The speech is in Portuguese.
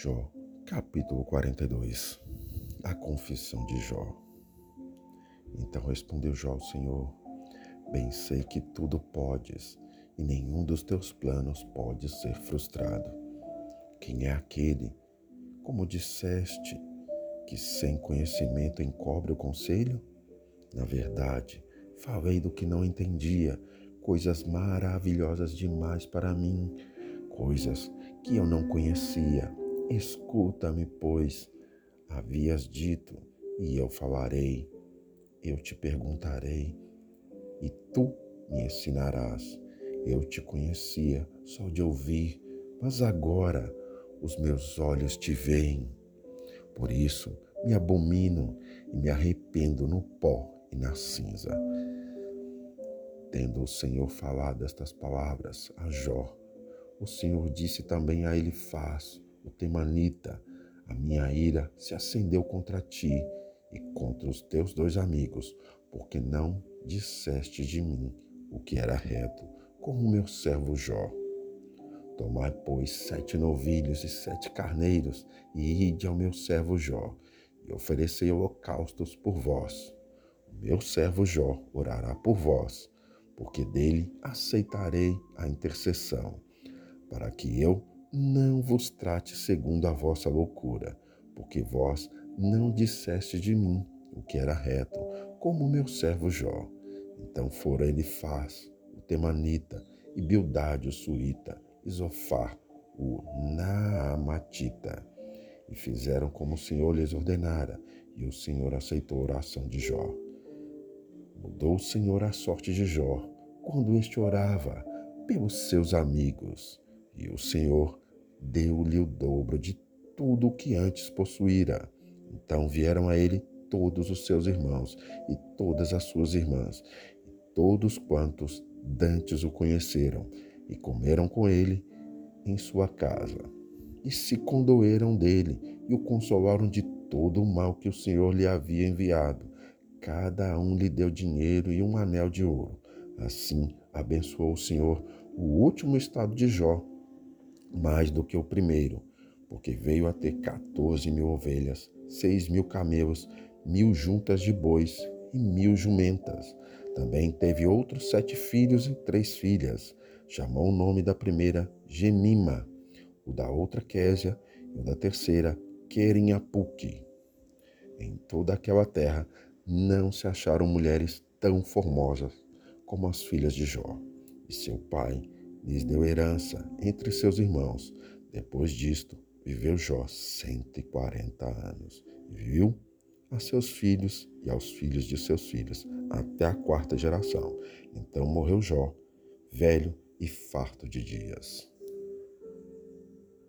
Jó, capítulo 42 A confissão de Jó. Então respondeu Jó ao Senhor: Bem sei que tudo podes, e nenhum dos teus planos pode ser frustrado. Quem é aquele, como disseste, que sem conhecimento encobre o conselho? Na verdade, falei do que não entendia, coisas maravilhosas demais para mim, coisas que eu não conhecia Escuta-me, pois, havias dito, e eu falarei, eu te perguntarei, e tu me ensinarás. Eu te conhecia só de ouvir, mas agora os meus olhos te veem. Por isso me abomino e me arrependo no pó e na cinza. Tendo o Senhor falado estas palavras a Jó, o Senhor disse também a ele: Faz o temanita, a minha ira se acendeu contra ti e contra os teus dois amigos, porque não disseste de mim o que era reto, como meu servo Jó. Tomai, pois, sete novilhos e sete carneiros, e ide ao meu servo Jó, e oferecei holocaustos por vós. O meu servo Jó orará por vós, porque dele aceitarei a intercessão, para que eu não vos trate segundo a vossa loucura, porque vós não disseste de mim o que era reto, como meu servo Jó. Então foram Elifaz, o Temanita, e Bildade, o Suíta, e Zofar, o Naamatita, e fizeram como o Senhor lhes ordenara, e o Senhor aceitou a oração de Jó. Mudou o Senhor a sorte de Jó, quando este orava pelos seus amigos e o Senhor deu-lhe o dobro de tudo o que antes possuíra. Então vieram a ele todos os seus irmãos e todas as suas irmãs, e todos quantos dantes o conheceram, e comeram com ele em sua casa. E se condoeram dele e o consolaram de todo o mal que o Senhor lhe havia enviado. Cada um lhe deu dinheiro e um anel de ouro. Assim abençoou o Senhor o último estado de Jó mais do que o primeiro, porque veio a ter 14 mil ovelhas, seis mil camelos, mil juntas de bois e mil jumentas. Também teve outros sete filhos e três filhas. Chamou o nome da primeira Gemima, o da outra Késia e o da terceira Querinhapuque. Em toda aquela terra não se acharam mulheres tão formosas como as filhas de Jó. E seu pai lhes deu herança entre seus irmãos. Depois disto, viveu Jó cento e quarenta anos. Viu a seus filhos e aos filhos de seus filhos, até a quarta geração. Então morreu Jó, velho e farto de dias.